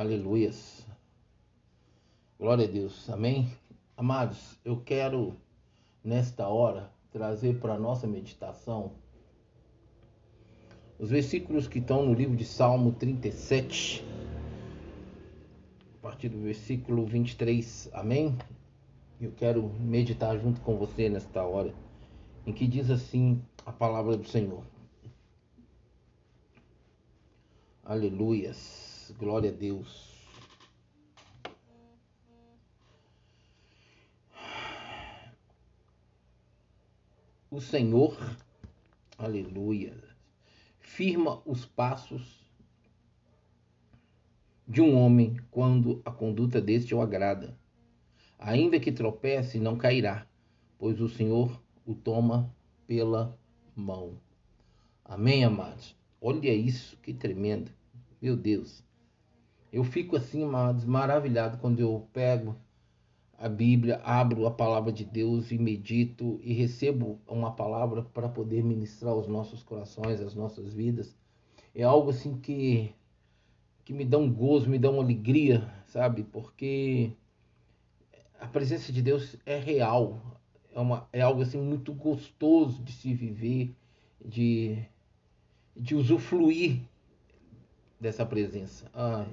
Aleluias. Glória a Deus. Amém. Amados, eu quero nesta hora trazer para nossa meditação os versículos que estão no livro de Salmo 37, a partir do versículo 23. Amém? Eu quero meditar junto com você nesta hora, em que diz assim a palavra do Senhor. Aleluias. Glória a Deus. O Senhor, aleluia, firma os passos de um homem quando a conduta deste o agrada. Ainda que tropece, não cairá, pois o Senhor o toma pela mão. Amém, amados? Olha isso, que tremendo. Meu Deus. Eu fico assim, maravilhado quando eu pego a Bíblia, abro a palavra de Deus e medito e recebo uma palavra para poder ministrar os nossos corações, as nossas vidas. É algo assim que que me dá um gozo, me dá uma alegria, sabe? Porque a presença de Deus é real, é, uma, é algo assim muito gostoso de se viver, de, de usufruir dessa presença. Ai,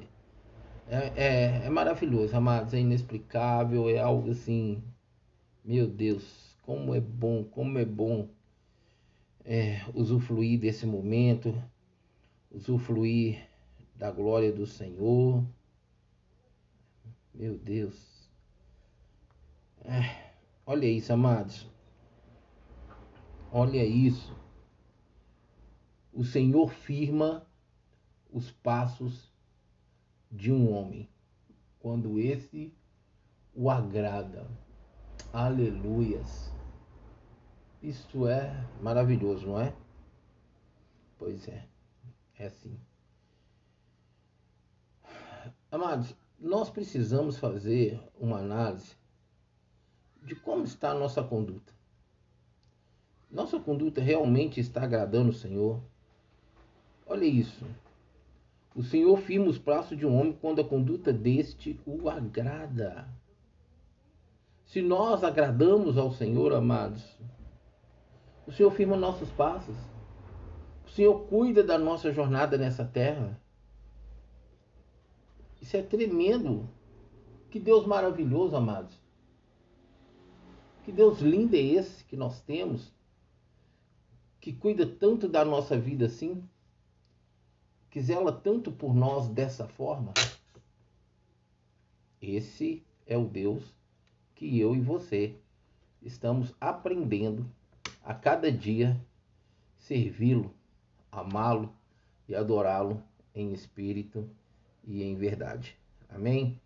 é, é, é maravilhoso, amados, é inexplicável, é algo assim, meu Deus, como é bom, como é bom é, usufruir desse momento, usufruir da glória do Senhor. Meu Deus. É, olha isso, amados. Olha isso. O Senhor firma os passos de um homem, quando esse o agrada. Aleluias. Isso é maravilhoso, não é? Pois é, é assim. Amados, nós precisamos fazer uma análise de como está a nossa conduta. Nossa conduta realmente está agradando o Senhor? Olha isso. O Senhor firma os braços de um homem quando a conduta deste o agrada. Se nós agradamos ao Senhor, amados, o Senhor firma nossos passos. O Senhor cuida da nossa jornada nessa terra. Isso é tremendo. Que Deus maravilhoso, amados. Que Deus lindo é esse que nós temos, que cuida tanto da nossa vida assim que zela tanto por nós dessa forma, esse é o Deus que eu e você estamos aprendendo a cada dia servi-lo, amá-lo e adorá-lo em espírito e em verdade. Amém?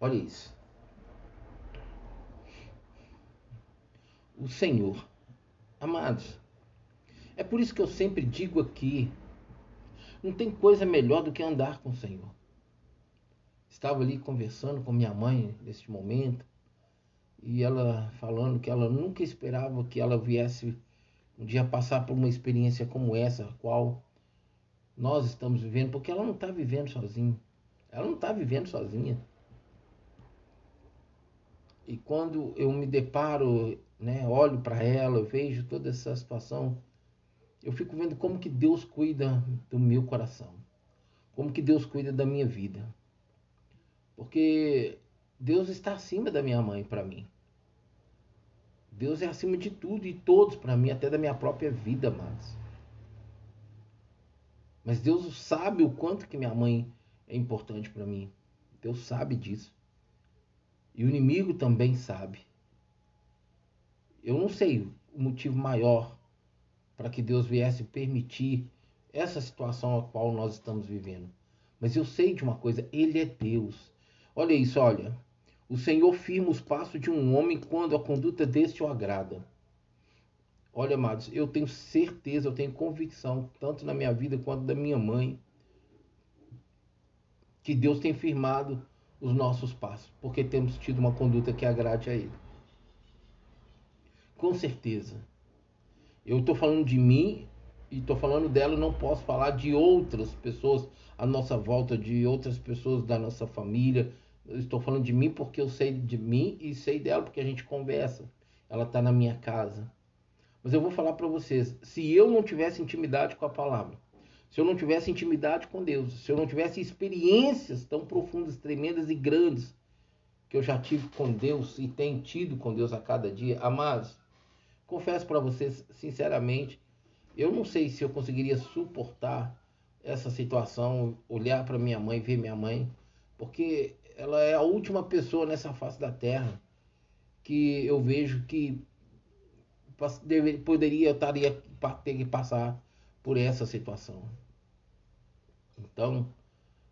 Olha isso. O Senhor, amados, é por isso que eu sempre digo aqui: não tem coisa melhor do que andar com o Senhor. Estava ali conversando com minha mãe neste momento e ela falando que ela nunca esperava que ela viesse um dia passar por uma experiência como essa, a qual nós estamos vivendo, porque ela não está vivendo sozinha. Ela não está vivendo sozinha. E quando eu me deparo, né, olho para ela, vejo toda essa situação, eu fico vendo como que Deus cuida do meu coração, como que Deus cuida da minha vida. Porque Deus está acima da minha mãe para mim. Deus é acima de tudo e todos para mim, até da minha própria vida, mas Mas Deus sabe o quanto que minha mãe é importante para mim. Deus sabe disso. E o inimigo também sabe. Eu não sei o motivo maior para que Deus viesse permitir essa situação a qual nós estamos vivendo. Mas eu sei de uma coisa, Ele é Deus. Olha isso, olha. O Senhor firma os passos de um homem quando a conduta deste o agrada. Olha, amados, eu tenho certeza, eu tenho convicção, tanto na minha vida quanto da minha mãe, que Deus tem firmado os nossos passos, porque temos tido uma conduta que agrade a Ele. Com certeza. Eu estou falando de mim e estou falando dela, não posso falar de outras pessoas à nossa volta, de outras pessoas da nossa família. Estou falando de mim porque eu sei de mim e sei dela porque a gente conversa. Ela está na minha casa. Mas eu vou falar para vocês: se eu não tivesse intimidade com a palavra, se eu não tivesse intimidade com Deus, se eu não tivesse experiências tão profundas, tremendas e grandes que eu já tive com Deus e tenho tido com Deus a cada dia, amados, confesso para vocês sinceramente, eu não sei se eu conseguiria suportar essa situação, olhar para minha mãe, ver minha mãe, porque ela é a última pessoa nessa face da terra que eu vejo que poderia, eu estaria ter que passar por essa situação. Então,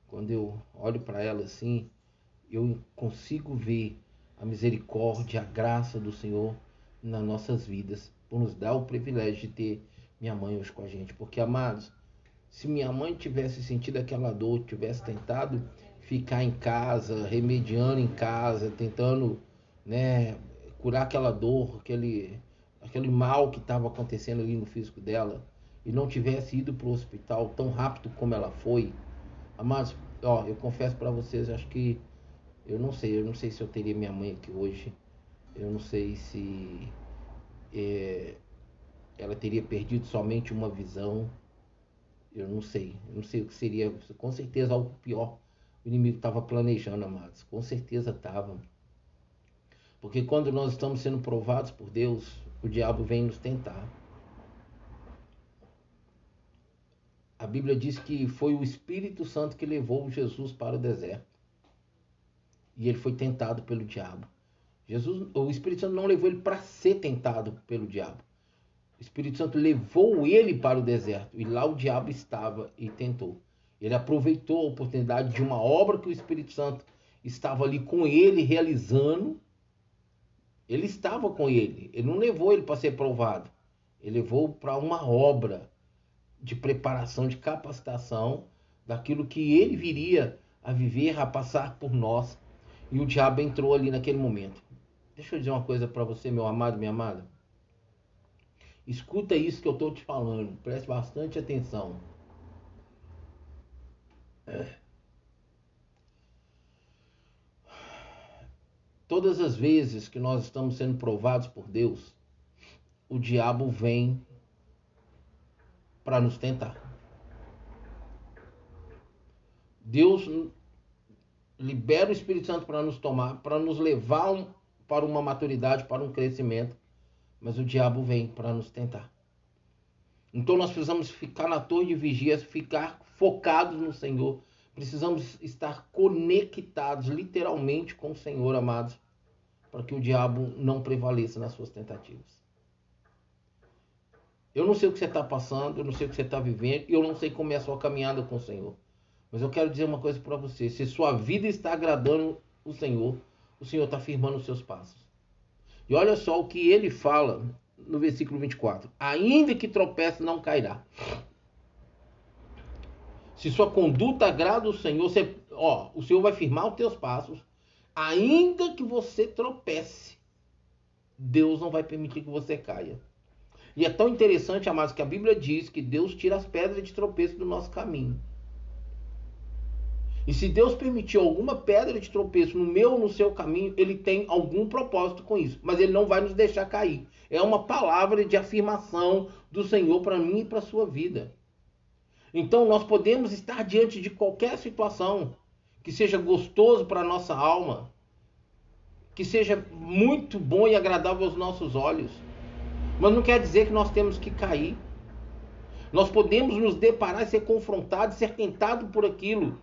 quando eu olho para ela assim, eu consigo ver a misericórdia, a graça do Senhor nas nossas vidas, por nos dar o privilégio de ter minha mãe hoje com a gente. Porque, amados, se minha mãe tivesse sentido aquela dor, tivesse tentado ficar em casa, remediando em casa, tentando né, curar aquela dor, aquele, aquele mal que estava acontecendo ali no físico dela, e não tivesse ido para o hospital tão rápido como ela foi, amados, ó, eu confesso para vocês, acho que eu não sei, eu não sei se eu teria minha mãe aqui hoje, eu não sei se é, ela teria perdido somente uma visão, eu não sei, eu não sei o que seria, com certeza algo pior. O inimigo estava planejando, amados, com certeza estava. Porque quando nós estamos sendo provados por Deus, o diabo vem nos tentar. A Bíblia diz que foi o Espírito Santo que levou Jesus para o deserto. E ele foi tentado pelo diabo. Jesus, o Espírito Santo não levou ele para ser tentado pelo diabo. O Espírito Santo levou ele para o deserto e lá o diabo estava e tentou. Ele aproveitou a oportunidade de uma obra que o Espírito Santo estava ali com ele realizando. Ele estava com ele. Ele não levou ele para ser provado. Ele levou para uma obra de preparação, de capacitação daquilo que ele viria a viver, a passar por nós. E o diabo entrou ali naquele momento. Deixa eu dizer uma coisa para você, meu amado, minha amada. Escuta isso que eu estou te falando, preste bastante atenção. É. Todas as vezes que nós estamos sendo provados por Deus, o diabo vem para nos tentar. Deus libera o Espírito Santo para nos tomar, para nos levar para uma maturidade, para um crescimento, mas o diabo vem para nos tentar. Então nós precisamos ficar na torre de vigia, ficar focados no Senhor. Precisamos estar conectados literalmente com o Senhor, amados, para que o diabo não prevaleça nas suas tentativas. Eu não sei o que você está passando, eu não sei o que você está vivendo, eu não sei como é a sua caminhada com o Senhor. Mas eu quero dizer uma coisa para você: se sua vida está agradando o Senhor, o Senhor está firmando os seus passos. E olha só o que ele fala no versículo 24: Ainda que tropece, não cairá. Se sua conduta agrada o Senhor, você, ó, o Senhor vai firmar os teus passos. Ainda que você tropece, Deus não vai permitir que você caia. E é tão interessante, amados, que a Bíblia diz que Deus tira as pedras de tropeço do nosso caminho. E se Deus permitiu alguma pedra de tropeço no meu ou no seu caminho, ele tem algum propósito com isso. Mas ele não vai nos deixar cair. É uma palavra de afirmação do Senhor para mim e para a sua vida. Então nós podemos estar diante de qualquer situação que seja gostoso para a nossa alma, que seja muito bom e agradável aos nossos olhos. Mas não quer dizer que nós temos que cair. Nós podemos nos deparar ser confrontados, ser tentados por aquilo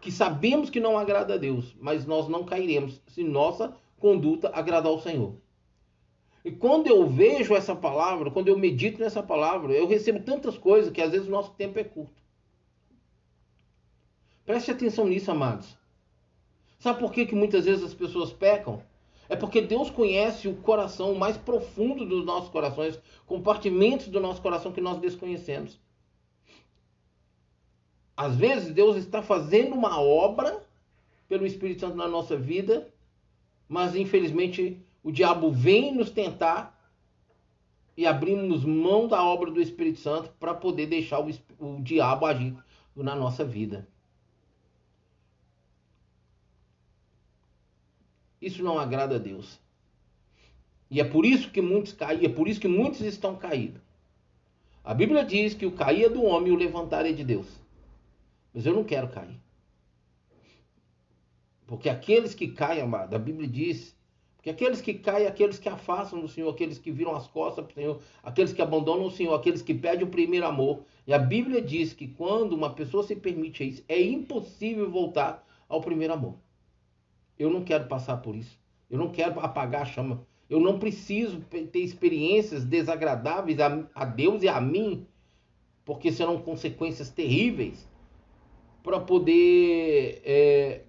que sabemos que não agrada a Deus, mas nós não cairemos se nossa conduta agradar ao Senhor. E quando eu vejo essa palavra, quando eu medito nessa palavra, eu recebo tantas coisas que às vezes o nosso tempo é curto. Preste atenção nisso, amados. Sabe por que, que muitas vezes as pessoas pecam? É porque Deus conhece o coração mais profundo dos nossos corações, compartimentos do nosso coração que nós desconhecemos. Às vezes Deus está fazendo uma obra pelo Espírito Santo na nossa vida, mas infelizmente o diabo vem nos tentar e abrimos mão da obra do Espírito Santo para poder deixar o, o diabo agir na nossa vida. Isso não agrada a Deus. E é por isso que muitos caem, é por isso que muitos estão caídos. A Bíblia diz que o cair é do homem e o levantar é de Deus. Mas eu não quero cair. Porque aqueles que caem, amado, a Bíblia diz que aqueles que caem, aqueles que afastam do Senhor, aqueles que viram as costas para o Senhor, aqueles que abandonam o Senhor, aqueles que perdem o primeiro amor. E a Bíblia diz que quando uma pessoa se permite isso, é impossível voltar ao primeiro amor. Eu não quero passar por isso. Eu não quero apagar a chama. Eu não preciso ter experiências desagradáveis a, a Deus e a mim, porque serão consequências terríveis para poder é,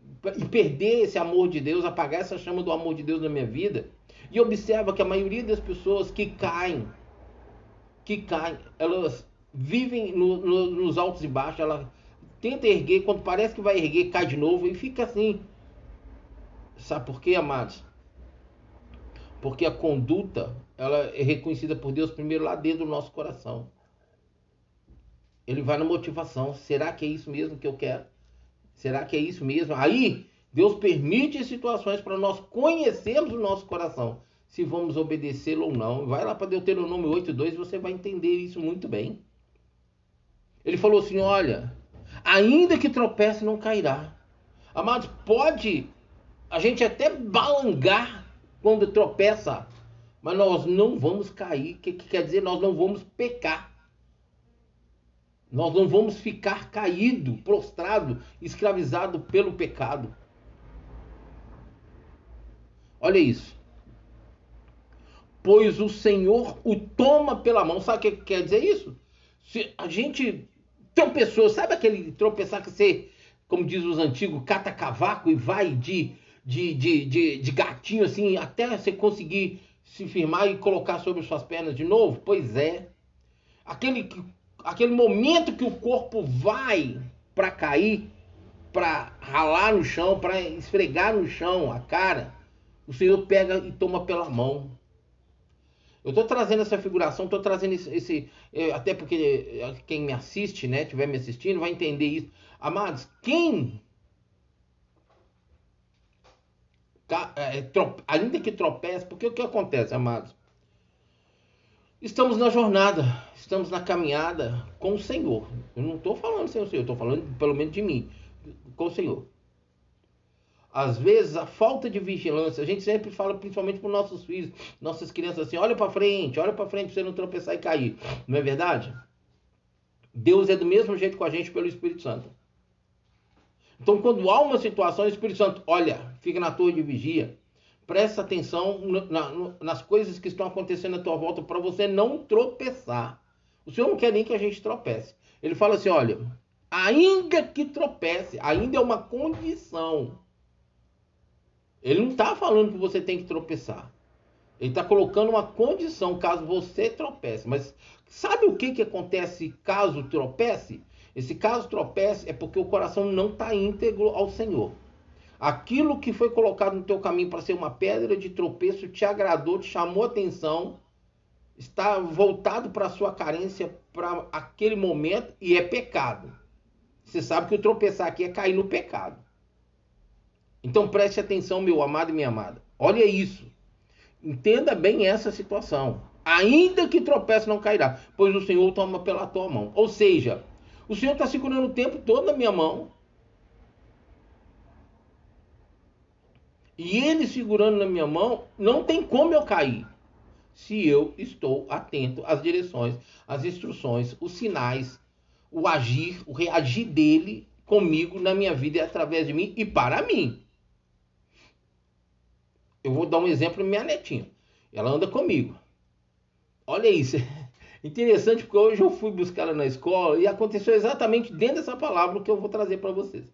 perder esse amor de Deus, apagar essa chama do amor de Deus na minha vida. E observa que a maioria das pessoas que caem, que caem, elas vivem no, no, nos altos e baixos, ela tenta erguer, quando parece que vai erguer, cai de novo e fica assim. Sabe por quê, amados? Porque a conduta, ela é reconhecida por Deus primeiro lá dentro do nosso coração. Ele vai na motivação. Será que é isso mesmo que eu quero? Será que é isso mesmo? Aí, Deus permite situações para nós conhecermos o nosso coração, se vamos obedecê-lo ou não. Vai lá para Deuteronômio 8:2 e você vai entender isso muito bem. Ele falou assim: olha, ainda que tropece, não cairá. Amados, pode a gente até balangar quando tropeça, mas nós não vamos cair. O que, que quer dizer? Nós não vamos pecar. Nós não vamos ficar caído, prostrado, escravizado pelo pecado. Olha isso. Pois o Senhor o toma pela mão. Sabe o que quer dizer isso? Se a gente tropeçou, sabe aquele tropeçar que você, como diz os antigos, cata cavaco e vai de, de, de, de, de gatinho assim até você conseguir se firmar e colocar sobre suas pernas de novo? Pois é. Aquele que aquele momento que o corpo vai para cair, para ralar no chão, para esfregar no chão a cara, o Senhor pega e toma pela mão. Eu estou trazendo essa figuração, estou trazendo esse, esse, até porque eh, quem me assiste, né, estiver me assistindo, vai entender isso. Amados, quem é, ainda que tropece, porque o que acontece, amados? Estamos na jornada, estamos na caminhada com o Senhor. Eu não estou falando sem o Senhor, estou falando pelo menos de mim, com o Senhor. Às vezes a falta de vigilância, a gente sempre fala principalmente para nossos filhos, nossas crianças assim, olha para frente, olha para frente para você não tropeçar e cair. Não é verdade? Deus é do mesmo jeito com a gente pelo Espírito Santo. Então, quando há uma situação, o Espírito Santo, olha, fica na torre de vigia, presta atenção na, nas coisas que estão acontecendo à tua volta para você não tropeçar. O Senhor não quer nem que a gente tropece. Ele fala assim: olha, ainda que tropece, ainda é uma condição. Ele não está falando que você tem que tropeçar. Ele está colocando uma condição caso você tropece. Mas sabe o que, que acontece caso tropece? Esse caso tropece é porque o coração não está íntegro ao Senhor. Aquilo que foi colocado no teu caminho para ser uma pedra de tropeço te agradou, te chamou atenção, está voltado para a sua carência para aquele momento e é pecado. Você sabe que o tropeçar aqui é cair no pecado. Então preste atenção, meu amado e minha amada. Olha isso. Entenda bem essa situação. Ainda que tropece, não cairá, pois o Senhor toma pela tua mão. Ou seja, o Senhor está segurando o tempo todo na minha mão e ele segurando na minha mão, não tem como eu cair. Se eu estou atento às direções, às instruções, os sinais, o agir, o reagir dele comigo na minha vida e através de mim e para mim. Eu vou dar um exemplo minha netinha. Ela anda comigo. Olha isso. Interessante porque hoje eu fui buscar ela na escola e aconteceu exatamente dentro dessa palavra que eu vou trazer para vocês.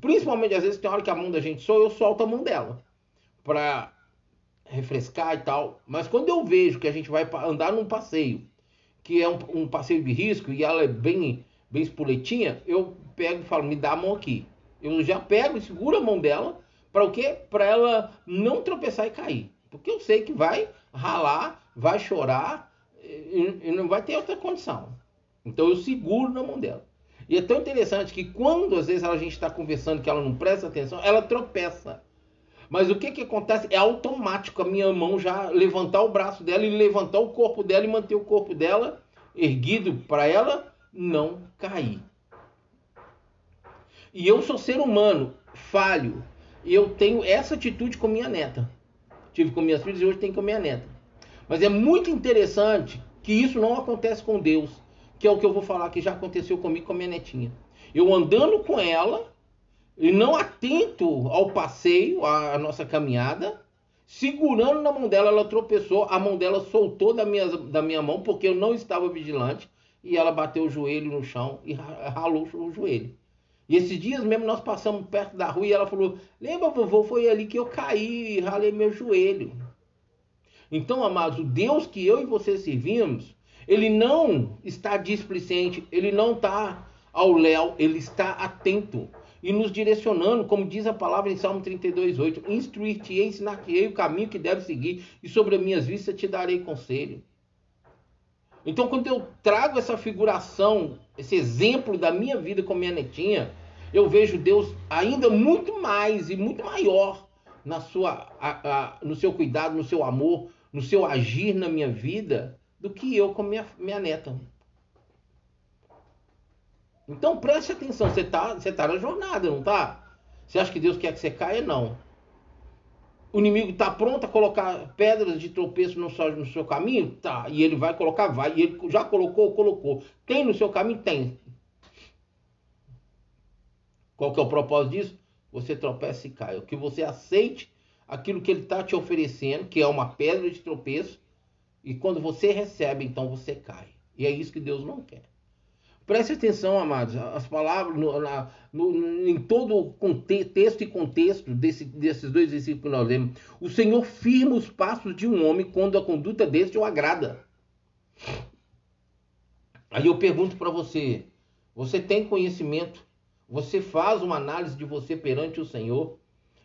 Principalmente às vezes tem hora que a mão da gente sou, eu solto a mão dela para refrescar e tal. Mas quando eu vejo que a gente vai andar num passeio, que é um, um passeio de risco e ela é bem, bem espoletinha, eu pego e falo, me dá a mão aqui. Eu já pego e seguro a mão dela para o quê? Para ela não tropeçar e cair. Porque eu sei que vai ralar, vai chorar e, e não vai ter outra condição. Então eu seguro na mão dela. E é tão interessante que quando às vezes a gente está conversando que ela não presta atenção, ela tropeça. Mas o que, que acontece? É automático a minha mão já levantar o braço dela e levantar o corpo dela e manter o corpo dela erguido para ela não cair. E eu sou ser humano, falho. E eu tenho essa atitude com minha neta. Tive com minhas filhas e hoje tenho com minha neta. Mas é muito interessante que isso não acontece com Deus, que é o que eu vou falar que já aconteceu comigo com a minha netinha. Eu andando com ela e não atento ao passeio, à nossa caminhada, segurando na mão dela, ela tropeçou, a mão dela soltou da minha, da minha mão porque eu não estava vigilante e ela bateu o joelho no chão e ralou o joelho. E esses dias mesmo nós passamos perto da rua e ela falou: Lembra, vovô, foi ali que eu caí e ralei meu joelho. Então, amados, o Deus que eu e você servimos, ele não está displicente, ele não está ao léu, ele está atento e nos direcionando, como diz a palavra em Salmo 32:8, instruir-te-ei, ensinar-te-ei o caminho que deve seguir, e sobre as minhas vistas te darei conselho. Então, quando eu trago essa figuração, esse exemplo da minha vida com minha netinha, eu vejo Deus ainda muito mais e muito maior na sua, a, a, no seu cuidado, no seu amor, no seu agir na minha vida, do que eu com minha, minha neta. Então preste atenção, você está você tá na jornada, não está? Você acha que Deus quer que você caia? Não. O inimigo está pronto a colocar pedras de tropeço no seu, no seu caminho? Tá. E ele vai colocar? Vai. E ele já colocou? Colocou. Tem no seu caminho? Tem. Qual que é o propósito disso? Você tropeça e cai. O que você aceite aquilo que ele está te oferecendo, que é uma pedra de tropeço, e quando você recebe, então você cai. E é isso que Deus não quer. Preste atenção, amados, as palavras no, na, no, em todo o contexto e contexto desse, desses dois versículos que nós lemos. O Senhor firma os passos de um homem quando a conduta deste o agrada. Aí eu pergunto para você: você tem conhecimento você faz uma análise de você perante o Senhor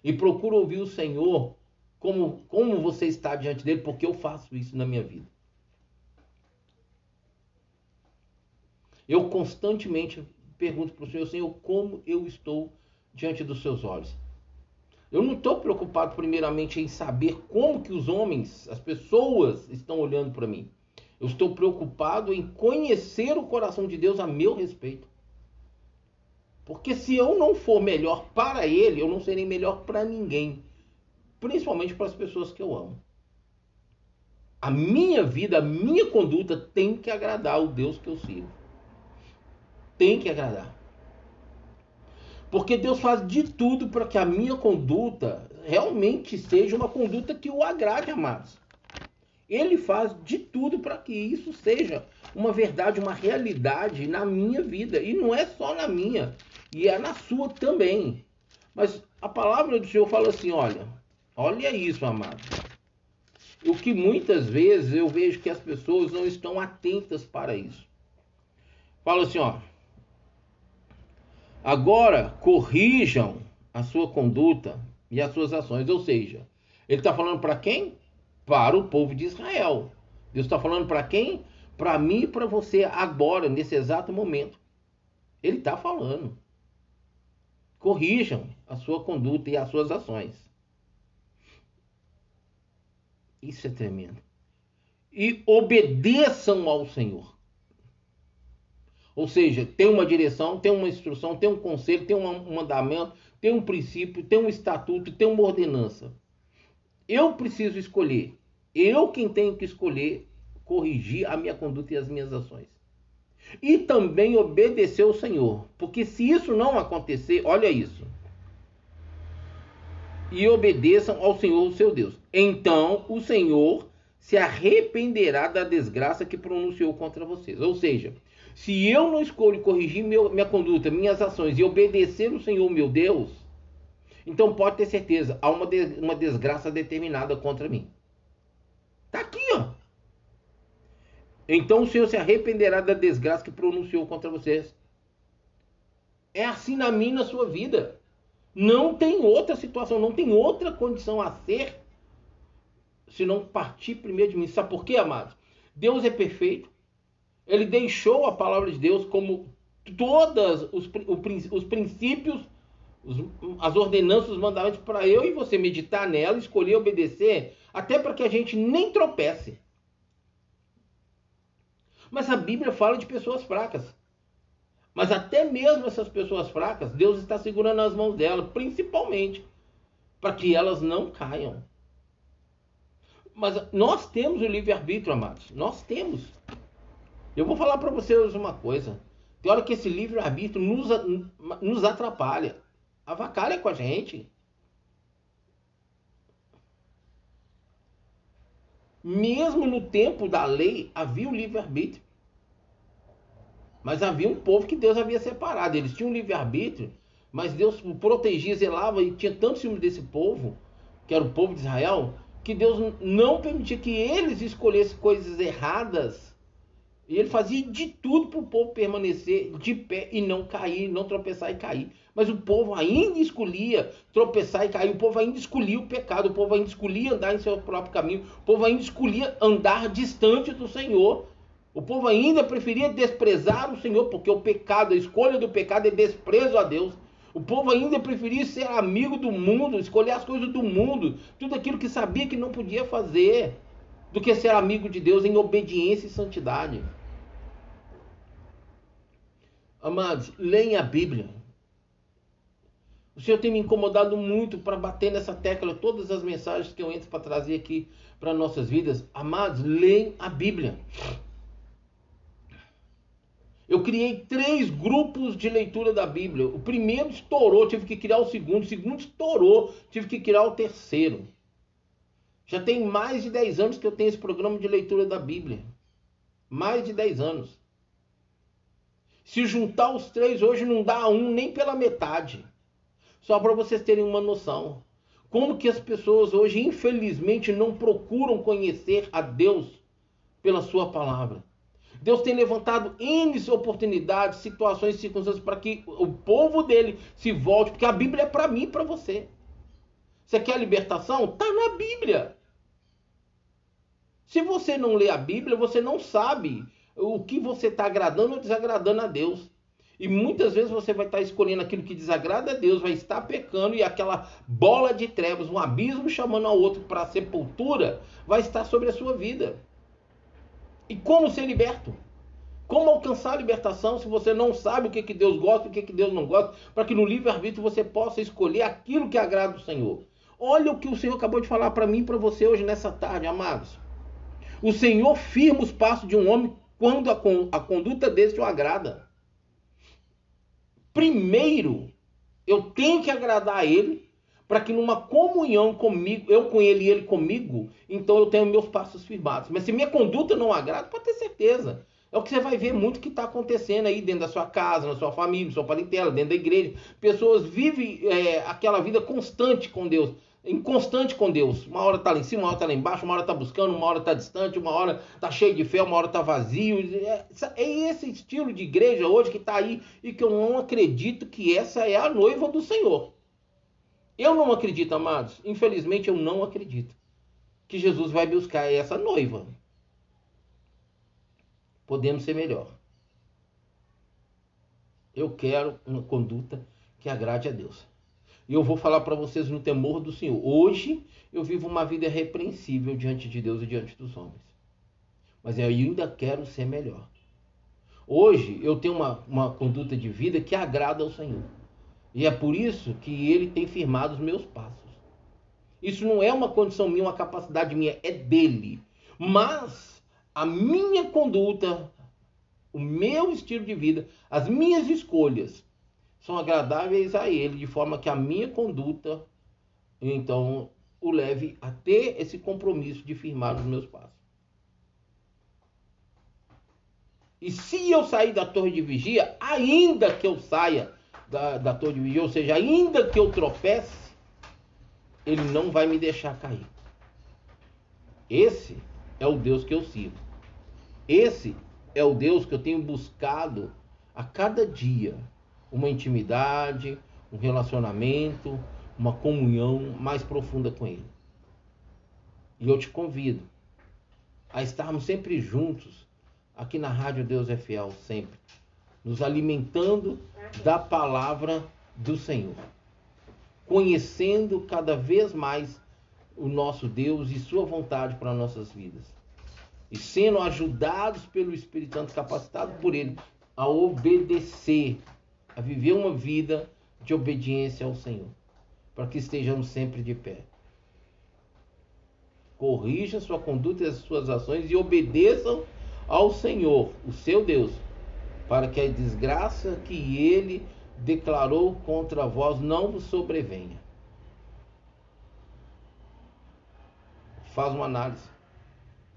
e procura ouvir o Senhor como, como você está diante dele, porque eu faço isso na minha vida. Eu constantemente pergunto para o Senhor, Senhor, como eu estou diante dos seus olhos? Eu não estou preocupado primeiramente em saber como que os homens, as pessoas estão olhando para mim. Eu estou preocupado em conhecer o coração de Deus a meu respeito. Porque se eu não for melhor para ele, eu não serei melhor para ninguém. Principalmente para as pessoas que eu amo. A minha vida, a minha conduta tem que agradar o Deus que eu sirvo. Tem que agradar. Porque Deus faz de tudo para que a minha conduta realmente seja uma conduta que o agrade, amados. Ele faz de tudo para que isso seja uma verdade, uma realidade na minha vida. E não é só na minha e é na sua também. Mas a palavra do Senhor fala assim: olha, olha isso, amado. O que muitas vezes eu vejo que as pessoas não estão atentas para isso. Fala assim, ó. Agora corrijam a sua conduta e as suas ações. Ou seja, ele está falando para quem? Para o povo de Israel. Deus está falando para quem? Para mim e para você agora, nesse exato momento. Ele está falando corrijam a sua conduta e as suas ações. Isso é tremendo. E obedeçam ao Senhor. Ou seja, tem uma direção, tem uma instrução, tem um conselho, tem um mandamento, tem um princípio, tem um estatuto, tem uma ordenança. Eu preciso escolher. Eu quem tenho que escolher corrigir a minha conduta e as minhas ações e também obedecer ao Senhor. Porque se isso não acontecer, olha isso. E obedeçam ao Senhor, seu Deus. Então o Senhor se arrependerá da desgraça que pronunciou contra vocês. Ou seja, se eu não escolho corrigir meu, minha conduta, minhas ações e obedecer o Senhor, meu Deus, então pode ter certeza, há uma, de, uma desgraça determinada contra mim. Está aqui, ó. Então o Senhor se arrependerá da desgraça que pronunciou contra vocês. É assim na minha na sua vida. Não tem outra situação, não tem outra condição a ser se não partir primeiro de mim. Sabe por quê, amados? Deus é perfeito. Ele deixou a palavra de Deus como todas os, os princípios, os, as ordenanças, os mandamentos para eu e você meditar nela, escolher obedecer, até para que a gente nem tropece. Mas a Bíblia fala de pessoas fracas. Mas até mesmo essas pessoas fracas, Deus está segurando as mãos delas, principalmente para que elas não caiam. Mas nós temos o livre-arbítrio, amados. Nós temos. Eu vou falar para vocês uma coisa. Tem hora que esse livre-arbítrio nos, nos atrapalha. Avacalha com a gente. Mesmo no tempo da lei, havia o livre-arbítrio. Mas havia um povo que Deus havia separado. Eles tinham livre-arbítrio, mas Deus protegia, zelava e tinha tanto ciúme desse povo, que era o povo de Israel, que Deus não permitia que eles escolhessem coisas erradas. E ele fazia de tudo para o povo permanecer de pé e não cair, não tropeçar e cair. Mas o povo ainda escolhia tropeçar e cair, o povo ainda escolhia o pecado, o povo ainda escolhia andar em seu próprio caminho, o povo ainda escolhia andar distante do Senhor. O povo ainda preferia desprezar o Senhor, porque o pecado, a escolha do pecado é desprezo a Deus. O povo ainda preferia ser amigo do mundo, escolher as coisas do mundo, tudo aquilo que sabia que não podia fazer, do que ser amigo de Deus em obediência e santidade. Amados, leem a Bíblia. O Senhor tem me incomodado muito para bater nessa tecla todas as mensagens que eu entro para trazer aqui para nossas vidas. Amados, leem a Bíblia. Eu criei três grupos de leitura da Bíblia. O primeiro estourou, tive que criar o segundo. O segundo estourou, tive que criar o terceiro. Já tem mais de 10 anos que eu tenho esse programa de leitura da Bíblia. Mais de 10 anos. Se juntar os três hoje não dá um nem pela metade. Só para vocês terem uma noção. Como que as pessoas hoje, infelizmente, não procuram conhecer a Deus pela sua palavra. Deus tem levantado N oportunidades, situações, circunstâncias para que o povo dele se volte, porque a Bíblia é para mim e para você. Você quer libertação? Está na Bíblia. Se você não lê a Bíblia, você não sabe o que você está agradando ou desagradando a Deus. E muitas vezes você vai estar tá escolhendo aquilo que desagrada a Deus, vai estar pecando e aquela bola de trevas, um abismo chamando ao outro para a sepultura, vai estar sobre a sua vida. E como ser liberto? Como alcançar a libertação se você não sabe o que, que Deus gosta e o que, que Deus não gosta, para que no livre-arbítrio você possa escolher aquilo que agrada o Senhor? Olha o que o Senhor acabou de falar para mim e para você hoje nessa tarde, amados. O Senhor firma os passos de um homem quando a, a conduta desse o agrada. Primeiro, eu tenho que agradar a ele para que numa comunhão comigo, eu com ele e ele comigo, então eu tenho meus passos firmados. Mas se minha conduta não agrada, pode ter certeza. É o que você vai ver muito que está acontecendo aí dentro da sua casa, na sua família, na sua parentela, dentro da igreja. Pessoas vivem é, aquela vida constante com Deus, inconstante com Deus. Uma hora está lá em cima, uma hora está lá embaixo, uma hora está buscando, uma hora está distante, uma hora está cheio de fé, uma hora está vazio. É, é esse estilo de igreja hoje que está aí e que eu não acredito que essa é a noiva do Senhor. Eu não acredito, amados. Infelizmente, eu não acredito que Jesus vai buscar essa noiva. Podemos ser melhor. Eu quero uma conduta que agrade a Deus. E eu vou falar para vocês no temor do Senhor. Hoje eu vivo uma vida repreensível diante de Deus e diante dos homens. Mas eu ainda quero ser melhor. Hoje eu tenho uma, uma conduta de vida que agrada ao Senhor. E é por isso que ele tem firmado os meus passos. Isso não é uma condição minha, uma capacidade minha, é dele. Mas a minha conduta, o meu estilo de vida, as minhas escolhas são agradáveis a ele, de forma que a minha conduta, então, o leve a ter esse compromisso de firmar os meus passos. E se eu sair da torre de vigia, ainda que eu saia da, da torre de ou seja, ainda que eu tropece, ele não vai me deixar cair. Esse é o Deus que eu sirvo. Esse é o Deus que eu tenho buscado a cada dia uma intimidade, um relacionamento, uma comunhão mais profunda com Ele. E eu te convido a estarmos sempre juntos aqui na Rádio Deus é Fiel, sempre, nos alimentando da palavra do Senhor, conhecendo cada vez mais o nosso Deus e Sua vontade para nossas vidas, e sendo ajudados pelo Espírito Santo, capacitados por Ele a obedecer, a viver uma vida de obediência ao Senhor, para que estejamos sempre de pé. Corrijam sua conduta e as suas ações e obedeçam ao Senhor, o seu Deus, para que a desgraça que ele declarou contra vós não vos sobrevenha. Faz uma análise.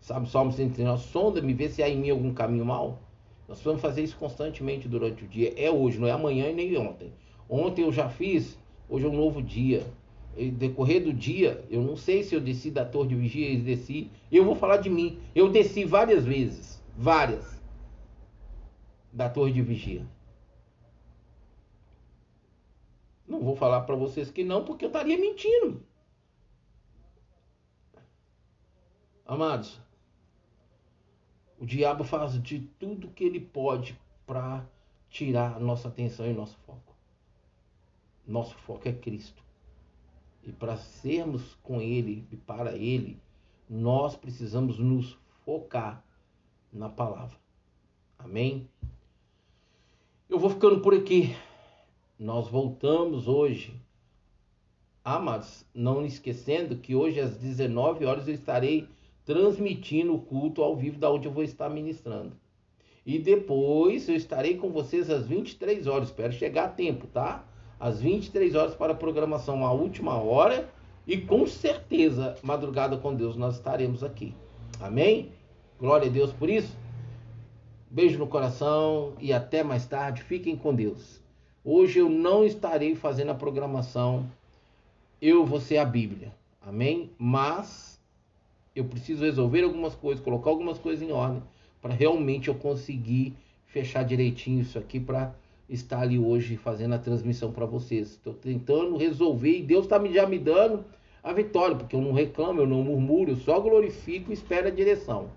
Sabe, Salmo 139, sonda-me, vê se há em mim algum caminho mal. Nós vamos fazer isso constantemente durante o dia. É hoje, não é amanhã e nem ontem. Ontem eu já fiz, hoje é um novo dia. E decorrer do dia, eu não sei se eu desci da torre de vigia e desci. Eu vou falar de mim. Eu desci várias vezes, várias, da torre de vigia. Não vou falar para vocês que não, porque eu estaria mentindo. Amados, o diabo faz de tudo que ele pode para tirar nossa atenção e nosso foco. Nosso foco é Cristo. E para sermos com Ele e para Ele, nós precisamos nos focar na palavra. Amém? Eu vou ficando por aqui. Nós voltamos hoje. Ah, mas não esquecendo que hoje às 19 horas eu estarei transmitindo o culto ao vivo da onde eu vou estar ministrando. E depois eu estarei com vocês às 23 horas. Espero chegar a tempo, tá? às 23 horas para a programação a última hora e com certeza, madrugada com Deus, nós estaremos aqui. Amém? Glória a Deus por isso. Beijo no coração e até mais tarde. Fiquem com Deus. Hoje eu não estarei fazendo a programação. Eu vou ser a Bíblia. Amém? Mas eu preciso resolver algumas coisas, colocar algumas coisas em ordem para realmente eu conseguir fechar direitinho isso aqui para estar ali hoje fazendo a transmissão para vocês. Estou tentando resolver e Deus está já me dando a vitória, porque eu não reclamo, eu não murmuro, eu só glorifico e espero a direção.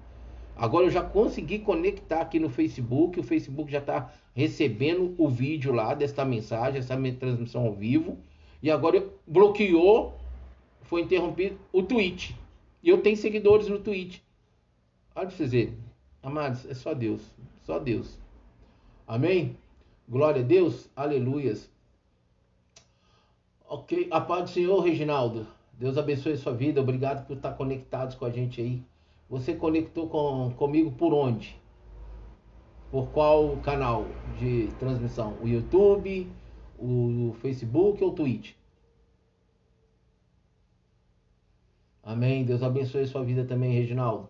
Agora eu já consegui conectar aqui no Facebook, o Facebook já está recebendo o vídeo lá desta mensagem, essa minha transmissão ao vivo. E agora bloqueou, foi interrompido o Twitch. E eu tenho seguidores no Twitch. Olha pra vocês verem. Amados, é só Deus. Só Deus. Amém? Glória a Deus, aleluias. Ok, a paz do Senhor, Reginaldo. Deus abençoe a sua vida. Obrigado por estar conectados com a gente aí. Você conectou com, comigo por onde? Por qual canal de transmissão? O YouTube, o Facebook ou o Twitch? Amém. Deus abençoe sua vida também, Reginaldo.